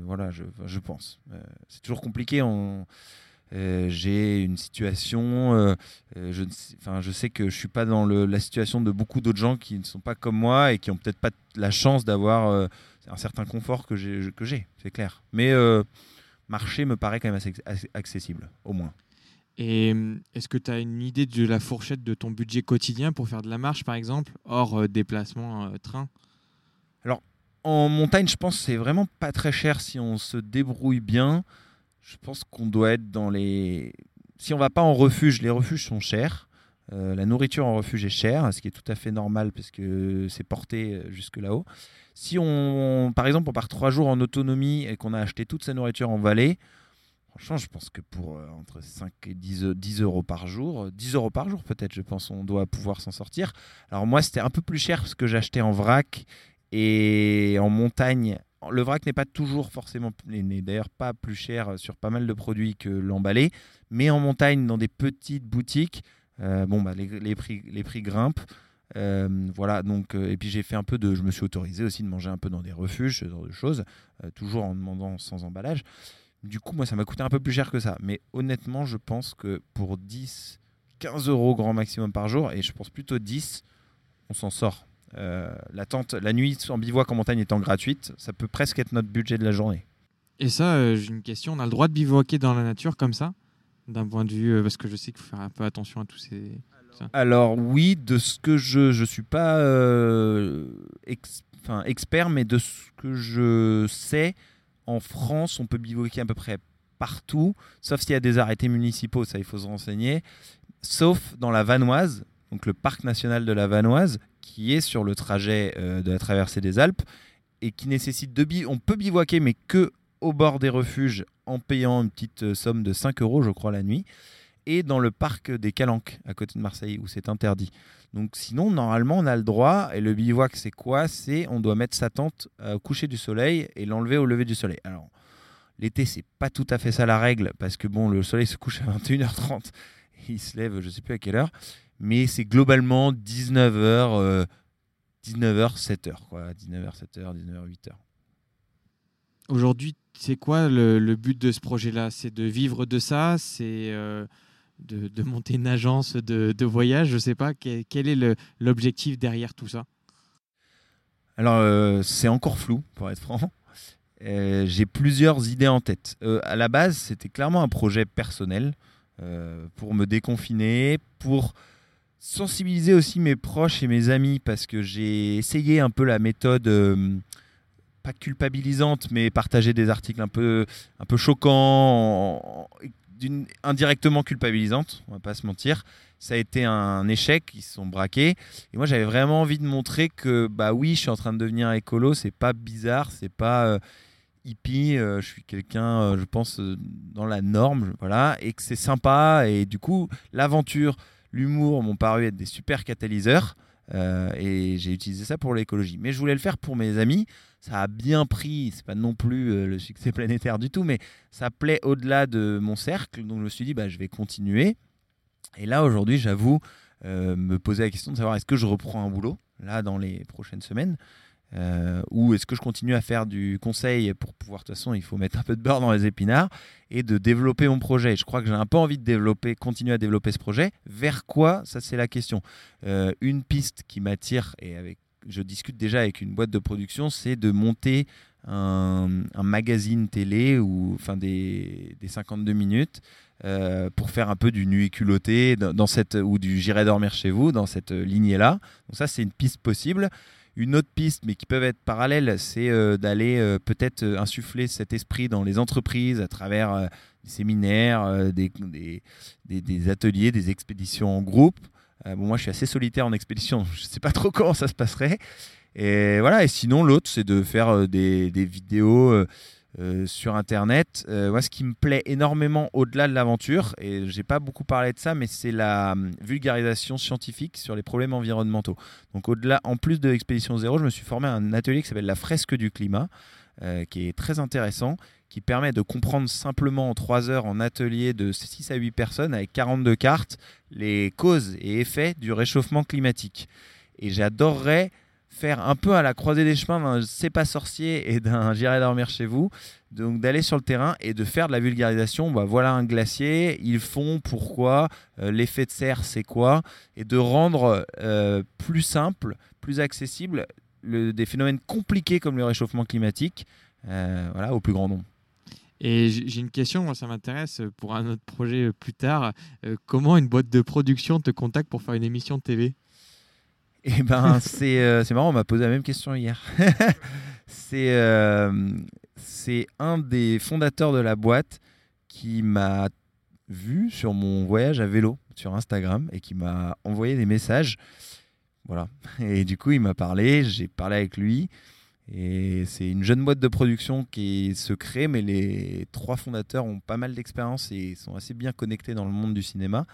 voilà, je, pense. Euh, c'est toujours compliqué. Euh, j'ai une situation, je, enfin, je sais que je suis pas dans la situation de beaucoup d'autres gens qui ne sont pas comme moi et qui ont peut-être pas la chance d'avoir un certain confort que j'ai, que j'ai, c'est clair. Mais marcher me paraît quand même assez accessible, au moins. Et est-ce que tu as une idée de la fourchette de ton budget quotidien pour faire de la marche, par exemple, hors déplacement train? Alors, en montagne, je pense que c'est vraiment pas très cher si on se débrouille bien. Je pense qu'on doit être dans les. Si on va pas en refuge, les refuges sont chers. la nourriture en refuge est chère, ce qui est tout à fait normal parce que c'est porté jusque là-haut. Si on, par exemple, on part trois jours en autonomie et qu'on a acheté toute sa nourriture en vallée, franchement, je pense que pour entre 5 et 10, 10, euros par jour, 10 euros par jour peut-être, je pense, on doit pouvoir s'en sortir. Alors moi, c'était un peu plus cher parce que j'achetais en vrac et en montagne le vrac n'est pas toujours forcément, n'est d'ailleurs pas plus cher sur pas mal de produits que l'emballé, mais en montagne, dans des petites boutiques, euh, bon, bah, les, prix, les prix grimpent. Euh, voilà, donc, euh, et puis j'ai fait un peu de. Je me suis autorisé aussi de manger un peu dans des refuges, ce genre de choses, toujours en demandant sans emballage. Du coup, moi, ça m'a coûté un peu plus cher que ça. Mais honnêtement, je pense que pour 10, 15 euros grand maximum par jour, et je pense plutôt 10, on s'en sort. Euh, la tente, la nuit en bivouac en montagne étant gratuite, ça peut presque être notre budget de la journée. Et ça, euh, j'ai une question. On a le droit de bivouaquer dans la nature comme ça D'un point de vue. Euh, parce que je sais qu'il faut faire un peu attention à tous ces. Alors, oui, de ce que je. Je suis pas enfin, expert, mais de ce que je sais, en France, on peut bivouaquer à peu près partout, sauf s'il y a des arrêtés municipaux, ça il faut se renseigner, sauf dans la Vanoise, donc le parc national de la Vanoise, qui est sur le trajet euh, de la traversée des Alpes et qui nécessite de On peut bivouaquer, mais que au bord des refuges en payant une petite euh, somme de 5 euros, je crois, la nuit, et dans le parc des Calanques, à côté de Marseille, où c'est interdit. Donc sinon, normalement, on a le droit, et le bivouac, c'est quoi? C'est on doit mettre sa tente au coucher du soleil et l'enlever au lever du soleil. Alors, l'été, c'est pas tout à fait ça la règle, parce que bon, le soleil se couche à 21h30, et il se lève, je sais plus à quelle heure, mais c'est globalement 19h, 19h, 7h, quoi. 19h, 7h, 19h, 8h. Aujourd'hui, c'est quoi le, but de ce projet-là? C'est de vivre de ça? C'est euh, de, monter une agence de, voyage? Je ne sais pas. Quel, est l'objectif derrière tout ça? Alors, euh, c'est encore flou, pour être franc. Euh, j'ai plusieurs idées en tête. à la base, c'était clairement un projet personnel pour me déconfiner, pour sensibiliser aussi mes proches et mes amis parce que j'ai essayé un peu la méthode euh, pas culpabilisante mais partager des articles un peu un peu choquants indirectement culpabilisante on va pas se mentir. Ça a été un échec ils se sont braqués. Et moi j'avais vraiment envie de montrer que bah oui je suis en train de devenir écolo c'est pas bizarre c'est pas euh, hippie euh, je suis quelqu'un je pense dans la norme voilà et que c'est sympa. Et du coup l'aventure l'humour m'ont paru être des super catalyseurs. Euh, et j'ai utilisé ça pour l'écologie. Mais je voulais le faire pour mes amis. Ça a bien pris, c'est pas non plus euh, le succès planétaire du tout, mais ça plaît au-delà de mon cercle. Donc je me suis dit, bah, je vais continuer. Et là, aujourd'hui, j'avoue euh, me poser la question de savoir est-ce que je reprends un boulot, là, dans les prochaines semaines, euh, ou est-ce que je continue à faire du conseil pour pouvoir, de toute façon, il faut mettre un peu de beurre dans les épinards et de développer mon projet. Je crois que j'ai un peu envie de développer, continuer à développer ce projet. Vers quoi? Ça, c'est la question. Euh, une piste qui m'attire et avec, je discute déjà avec une boîte de production, c'est de monter un, magazine télé ou enfin des, des 52 minutes euh, pour faire un peu du nuit culotté dans, cette ou du j'irai dormir chez vous dans cette lignée là. Donc ça, c'est une piste possible. Une autre piste, mais qui peuvent être parallèles, c'est euh, d'aller euh, peut-être euh, insuffler cet esprit dans les entreprises à travers des séminaires, des, des, ateliers, des expéditions en groupe. bon, moi, je suis assez solitaire en expédition, je ne sais pas trop comment ça se passerait. Et voilà. Et sinon, l'autre, c'est de faire des, vidéos euh, sur Internet. Euh, moi, ce qui me plaît énormément au-delà de l'aventure, et j'ai pas beaucoup parlé de ça, mais c'est la hum, vulgarisation scientifique sur les problèmes environnementaux. Donc, au-delà, en plus de l'expédition zéro, je me suis formé à un atelier qui s'appelle la fresque du climat, euh, qui est très intéressant, qui permet de comprendre simplement en 3 heures en atelier de 6 à 8 personnes avec 42 cartes les causes et effets du réchauffement climatique. Et j'adorerais faire un peu à la croisée des chemins d'un C'est pas sorcier et d'un J'irai dormir chez vous. Donc d'aller sur le terrain et de faire de la vulgarisation. Bah, voilà un glacier, ils font pourquoi, euh, l'effet de serre c'est quoi, et de rendre euh, plus simple, plus accessible des phénomènes compliqués comme le réchauffement climatique euh, voilà, au plus grand nombre. Et j'ai une question, moi ça m'intéresse pour un autre projet plus tard. comment une boîte de production te contacte pour faire une émission de TV eh ben, euh, c'est marrant, on m'a posé la même question hier. Euh, c'est un des fondateurs de la boîte qui m'a vu sur mon voyage à vélo sur Instagram et qui m'a envoyé des messages. Voilà. Et du coup, il m'a parlé, j'ai parlé avec lui. Et c'est une jeune boîte de production qui se crée, mais les trois fondateurs ont pas mal d'expérience et sont assez bien connectés dans le monde du cinéma.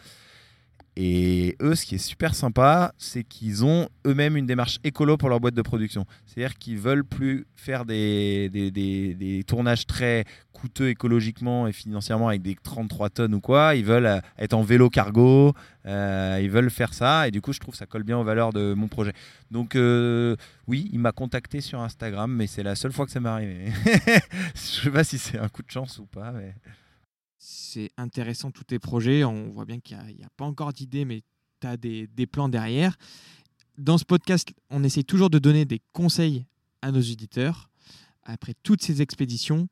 Et eux, ce qui est super sympa, c'est qu'ils ont eux-mêmes une démarche écolo pour leur boîte de production. C'est-à-dire qu'ils veulent plus faire des, des, des, tournages très coûteux écologiquement et financièrement avec des 33 tonnes ou quoi. Ils veulent euh, être en vélo cargo, euh, ils veulent faire ça. Et du coup, je trouve que ça colle bien aux valeurs de mon projet. Donc, euh, oui, il m'a contacté sur Instagram, mais c'est la seule fois que ça m'est arrivé. je sais pas si c'est un coup de chance ou pas. Mais c'est intéressant tous tes projets. On voit bien qu'il n'y a, pas encore d'idées, mais tu as des, plans derrière. Dans ce podcast, on essaie toujours de donner des conseils à nos auditeurs. Après toutes ces expéditions,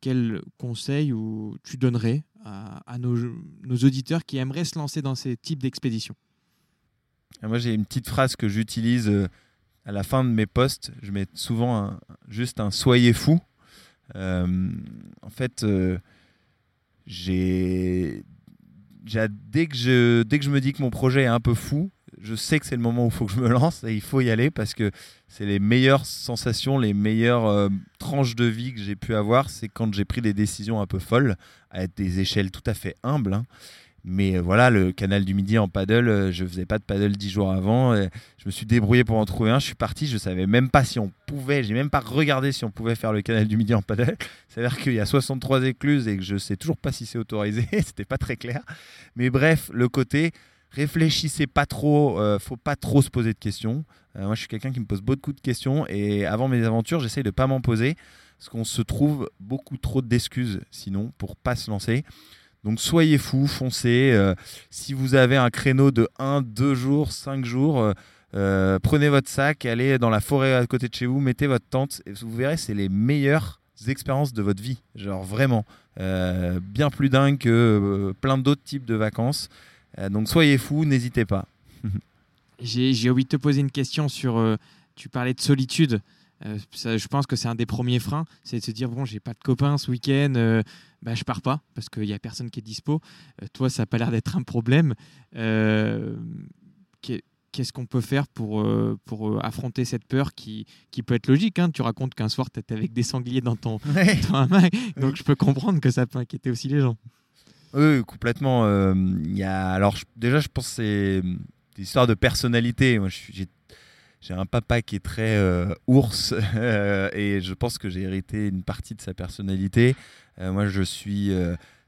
quels conseils ou tu donnerais à, nos, auditeurs qui aimeraient se lancer dans ces types d'expéditions? Ah, Moi, j'ai une petite phrase que j'utilise euh, à la fin de mes posts. Je mets souvent juste un soyez fou. Euh, en fait, euh, j'ai dès que je dès que je me dis que mon projet est un peu fou, je sais que c'est le moment où il faut que je me lance et il faut y aller parce que c'est les meilleures sensations, les meilleures euh, tranches de vie que j'ai pu avoir, c'est quand j'ai pris des décisions un peu folles à des échelles tout à fait humbles. Hein. Mais euh, voilà, le canal du Midi en paddle, euh, je faisais pas de paddle dix jours avant. je me suis débrouillé pour en trouver un. Je suis parti, je savais même pas si on pouvait, j'ai même pas regardé si on pouvait faire le canal du Midi en paddle. C'est-à-dire qu'il y a 63 écluses et que je sais toujours pas si c'est autorisé. C'était pas très clair. Mais bref, le côté, réfléchissez pas trop, euh, faut pas trop se poser de questions. moi, je suis quelqu'un qui me pose beaucoup de questions et avant mes aventures, j'essaye de pas m'en poser parce qu'on se trouve beaucoup trop d'excuses sinon pour pas se lancer. Donc soyez fous, foncez. Euh, si vous avez un créneau de 1, 2 jours, 5 jours, euh, euh, prenez votre sac, allez dans la forêt à côté de chez vous, mettez votre tente. Et vous verrez, c'est les meilleures expériences de votre vie. Genre vraiment. bien plus dingue que plein d'autres types de vacances. donc soyez fous, n'hésitez pas. J'ai envie de te poser une question sur... tu parlais de solitude. Je pense que c'est un des premiers freins, c'est de se dire bon, j'ai pas de copains ce week-end, bah, je pars pas parce qu'il n'y a personne qui est dispo. Euh, toi, ça n'a pas l'air d'être un problème. Euh, qu'est-ce qu'on peut faire pour, euh, pour affronter cette peur qui, qui peut être logique hein Tu racontes qu'un soir, tu étais avec des sangliers dans ton, hamac, donc je peux comprendre que ça peut inquiéter aussi les gens. Oui, complètement. y a... Alors, déjà, je pense que c'est des histoires de personnalité. Moi, j'ai j'ai un papa qui est très euh, ours euh, et je pense que j'ai hérité une partie de sa personnalité. Euh, moi, je suis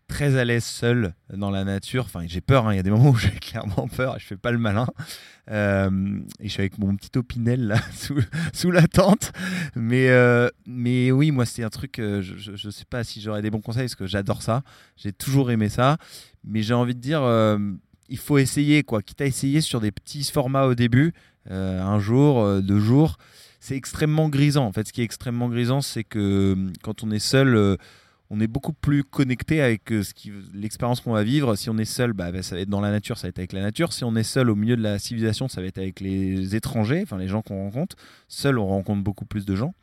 très à l'aise seul dans la nature. Enfin, j'ai peur. Hein. Il y a des moments où j'ai clairement peur. Je fais pas le malin. et je suis avec mon petit opinel là sous, la tente. Mais, mais oui, moi, c'est un truc. je ne sais pas si j'aurais des bons conseils parce que j'adore ça. J'ai toujours aimé ça. Mais j'ai envie de dire il faut essayer, quoi. Quitte à essayer sur des petits formats au début, euh, un jour, euh, deux jours. C'est extrêmement grisant. En fait, ce qui est extrêmement grisant, c'est que euh, quand on est seul, on est beaucoup plus connecté avec ce l'expérience qu'on va vivre. Si on est seul, bah, bah, ça va être dans la nature, ça va être avec la nature. Si on est seul au milieu de la civilisation, ça va être avec les étrangers, enfin les gens qu'on rencontre. Seul, on rencontre beaucoup plus de gens.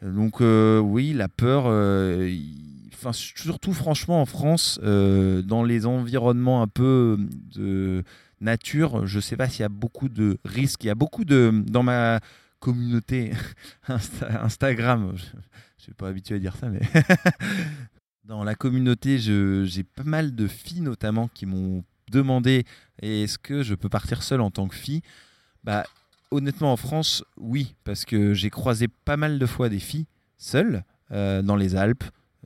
Donc oui, la peur, surtout franchement en France, dans les environnements un peu de nature, je ne sais pas s'il y a beaucoup de risques. Il y a beaucoup de. Dans ma communauté Instagram, je ne suis pas habitué à dire ça, mais. dans la communauté, j'ai pas mal de filles notamment qui m'ont demandé est-ce que je peux partir seule en tant que fille? Bah, Honnêtement, en France, oui, parce que j'ai croisé pas mal de fois des filles seules euh, dans les Alpes.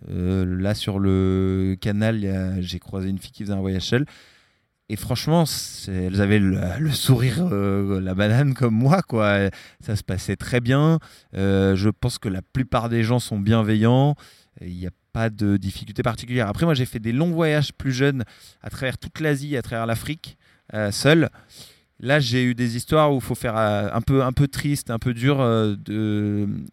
Euh, là, sur le canal, j'ai croisé une fille qui faisait un voyage seule. Et franchement, elles avaient le, sourire, euh, la banane comme moi, quoi. Ça se passait très bien. Euh, je pense que la plupart des gens sont bienveillants. Il n'y a pas de difficulté particulière. Après, moi, j'ai fait des longs voyages plus jeunes à travers toute l'Asie, à travers l'Afrique, euh, seul. Là, j'ai eu des histoires où il faut faire un peu, un peu triste, un peu dur d'une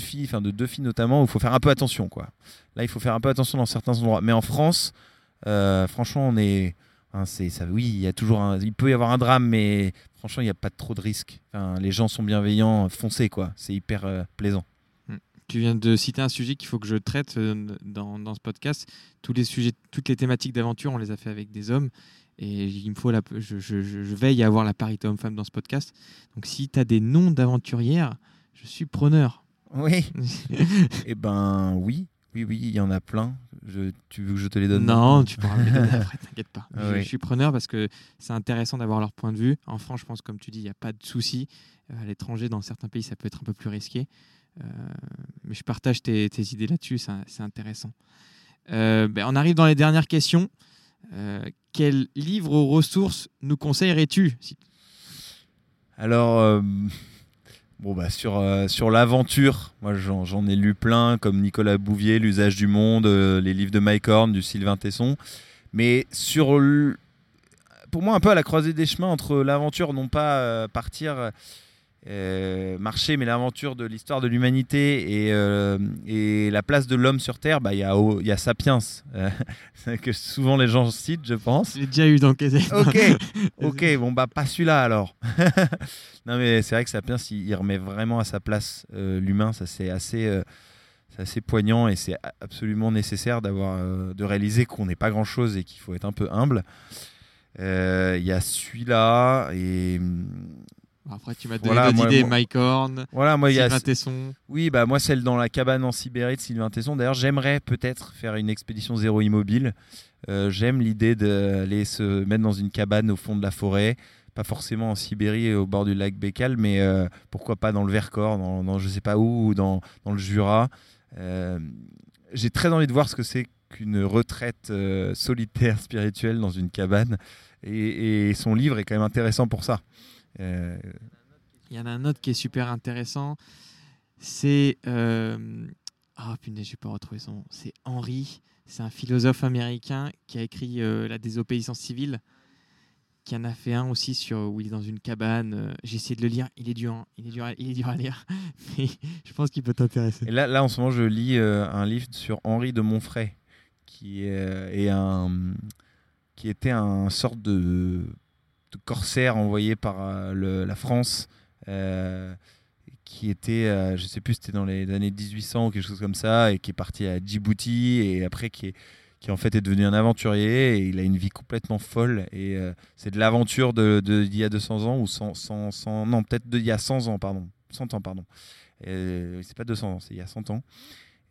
fille, enfin de deux filles notamment, où il faut faire un peu attention, quoi. Là, il faut faire un peu attention dans certains endroits. Mais en France, euh, franchement, on est. Hein, c'est ça, oui, il y a toujours un, il peut y avoir un drame, mais franchement, il n'y a pas trop de risques. les gens sont bienveillants, foncez quoi. C'est hyper euh, plaisant. Hmm. tu viens de citer un sujet qu'il faut que je traite euh, dans, dans, ce podcast. Tous les sujets, toutes les thématiques d'aventure, on les a fait avec des hommes. Et il me faut la, je, je, je veille à avoir la parité homme-femme dans ce podcast. Donc si tu as des noms d'aventurières, je suis preneur. Oui. eh ben oui. Oui, oui, il y en a plein. Je, tu veux que je te les donne Non, tu pourras me les donner après, t'inquiète pas. Ah je, suis preneur parce que c'est intéressant d'avoir leur point de vue. En France, je pense, comme tu dis, il n'y a pas de souci. Euh, à l'étranger, dans certains pays, ça peut être un peu plus risqué. Euh, mais je partage tes, tes idées là-dessus, c'est intéressant. Euh, ben, on arrive dans les dernières questions. quel livre ou ressources nous conseillerais-tu Alors, Bon, bah, sur, euh, sur l'aventure, moi j'en ai lu plein, comme Nicolas Bouvier, L'usage du monde, euh, les livres de Mike Horn, du Sylvain Tesson. Mais sur. Pour moi, un peu à la croisée des chemins entre l'aventure, non pas euh, partir euh, marcher, mais l'aventure de l'histoire de l'humanité et, euh, et, la place de l'homme sur Terre, bah, il bah, y, y, a Sapiens, euh, que souvent les gens citent, je pense. J'ai déjà eu dans Ok, ok, bon, bah pas celui-là alors. non, mais c'est vrai que Sapiens, il, remet vraiment à sa place l'humain, ça c'est assez. c'est assez poignant et c'est absolument nécessaire d'avoir de réaliser qu'on n'est pas grand chose et qu'il faut être un peu humble. Il y a celui-là et après, tu m'as donné voilà, d'autres idées, Mike Horn, voilà, moi, Sylvain a... Tesson. Oui, bah, moi, celle dans la cabane en Sibérie de Sylvain Tesson. D'ailleurs, j'aimerais peut-être faire une expédition zéro immobile. Euh, J'aime l'idée d'aller se mettre dans une cabane au fond de la forêt. Pas forcément en Sibérie au bord du lac Bécal, mais euh, pourquoi pas dans le Vercors, dans, dans, je sais pas où, ou dans, dans le Jura. Euh, J'ai très envie de voir ce que c'est qu'une retraite solitaire spirituelle dans une cabane. Et, et, son livre est quand même intéressant pour ça. Euh, Il y en a un autre qui est super intéressant. C'est. Euh... Oh punaise, je vais pas retrouver son nom. C'est Henry. C'est un philosophe américain qui a écrit euh, La désobéissance civile. Qui en a fait un aussi sur où il est dans une cabane. Euh, j'ai essayé de le lire. Il est dur, hein. il, est dur à, lire. Mais je pense qu'il peut t'intéresser. Là, là, en ce moment, je lis un livre sur Henri de Montfray, qui est, un, qui était un sorte de de corsaire envoyé par euh, la France euh, qui était, euh, je sais plus, c'était dans les années 1800 ou quelque chose comme ça, et qui est parti à Djibouti, et après qui, est, qui en fait est devenu un aventurier, et il a une vie complètement folle, et c'est de l'aventure d'il de, y a 200 ans, ou 100, 100, 100 non, peut-être d'il y a 100 ans, pardon, 100 ans, pardon. C'est pas 200 ans, c'est il y a 100 ans.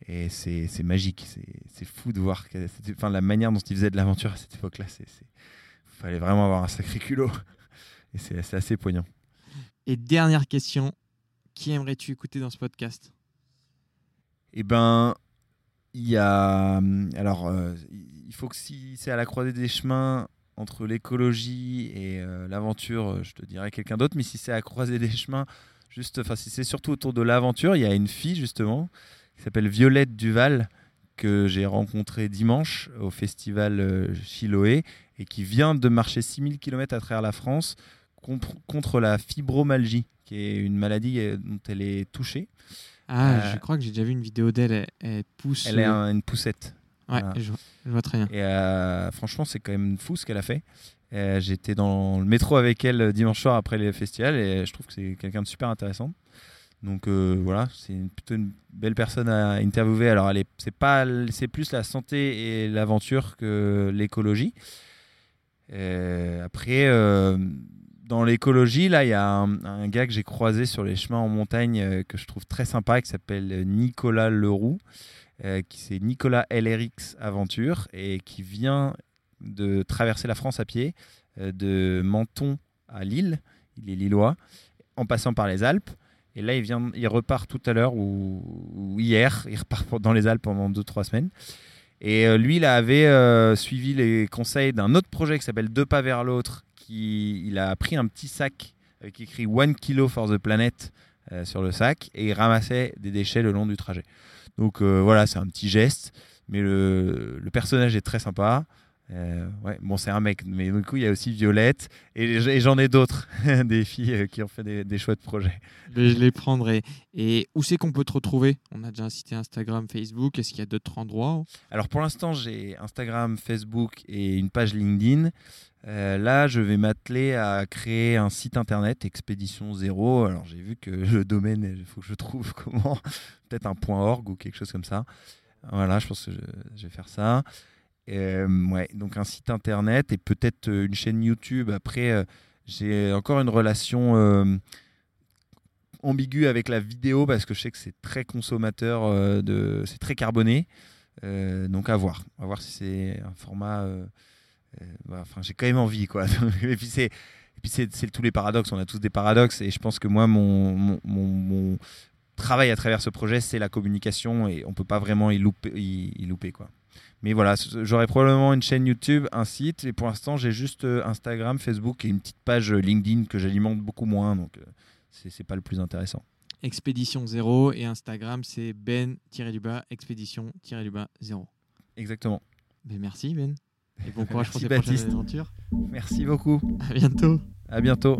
Et c'est magique, c'est fou de voir enfin, la manière dont il faisait de l'aventure à cette époque-là, c'est fallait vraiment avoir un sacré culot. Et c'est assez poignant. Et dernière question, qui aimerais-tu écouter dans ce podcast? Eh ben, il y a. Alors, euh, il faut que si c'est à la croisée des chemins entre l'écologie et euh, l'aventure, je te dirais quelqu'un d'autre. Mais si c'est à la croisée des chemins, juste, enfin, si c'est surtout autour de l'aventure, il y a une fille justement qui s'appelle Violette Duval que j'ai rencontrée dimanche au festival euh, Chiloé et qui vient de marcher 6000 km à travers la France contre, la fibromyalgie, qui est une maladie euh, dont elle est touchée. Ah, euh, je crois que j'ai déjà vu une vidéo d'elle. Elle, pousse. Elle est une poussette. Ouais, je, vois, très bien. Et euh, franchement, c'est quand même fou ce qu'elle a fait. J'étais dans le métro avec elle dimanche soir après les festivals et je trouve que c'est quelqu'un de super intéressant. Donc voilà, c'est plutôt une belle personne à interviewer. Alors, c'est c'est plus la santé et l'aventure que l'écologie. Euh, après, euh, dans l'écologie, là, il y a un, gars que j'ai croisé sur les chemins en montagne euh, que je trouve très sympa, qui s'appelle Nicolas Leroux, qui c'est Nicolas LRX Aventure et qui vient de traverser la France à pied, de Menton à Lille, il est lillois, en passant par les Alpes. Et là, il, vient, il repart tout à l'heure ou, hier, il repart dans les Alpes pendant 2-3 semaines. Et euh, lui, il avait euh, suivi les conseils d'un autre projet qui s'appelle Deux pas vers l'autre. Qui, il a pris un petit sac avec écrit One Kilo for the Planet euh, sur le sac et il ramassait des déchets le long du trajet. Donc voilà, c'est un petit geste, mais le, le personnage est très sympa. Euh, ouais, bon, c'est un mec, mais du coup, il y a aussi Violette, et, j'en ai d'autres, des filles euh, qui ont fait des, des chouettes projets. je les prendrai. Et où c'est qu'on peut te retrouver? On a déjà cité Instagram, Facebook. Est-ce qu'il y a d'autres endroits? Alors, pour l'instant, j'ai Instagram, Facebook et une page LinkedIn. Euh, là, je vais m'atteler à créer un site internet, Expédition Zéro. Alors, j'ai vu que le domaine, il faut que je trouve comment, peut-être un .org ou quelque chose comme ça. Voilà, je pense que je vais faire ça. Euh, ouais, donc un site internet et peut-être euh, une chaîne YouTube. Après, euh, j'ai encore une relation ambiguë avec la vidéo parce que je sais que c'est très consommateur, c'est très carboné. donc à voir, à voir si c'est un format. Bah, enfin, j'ai quand même envie, quoi. et puis c'est. Puis c'est tous les paradoxes, on a tous des paradoxes et je pense que moi, mon, travail à travers ce projet, c'est la communication et on peut pas vraiment y louper, y louper quoi. Mais voilà, j'aurai probablement une chaîne YouTube, un site, et pour l'instant, j'ai juste euh, Instagram, Facebook et une petite page euh, LinkedIn que j'alimente beaucoup moins, donc euh, c'est pas le plus intéressant. Expédition 0 et Instagram, c'est ben-du-bas, expédition-du-bas 0. Exactement. Ben, merci Ben. Et bon courage pour tes prochaines aventures. Merci beaucoup. À bientôt. À bientôt.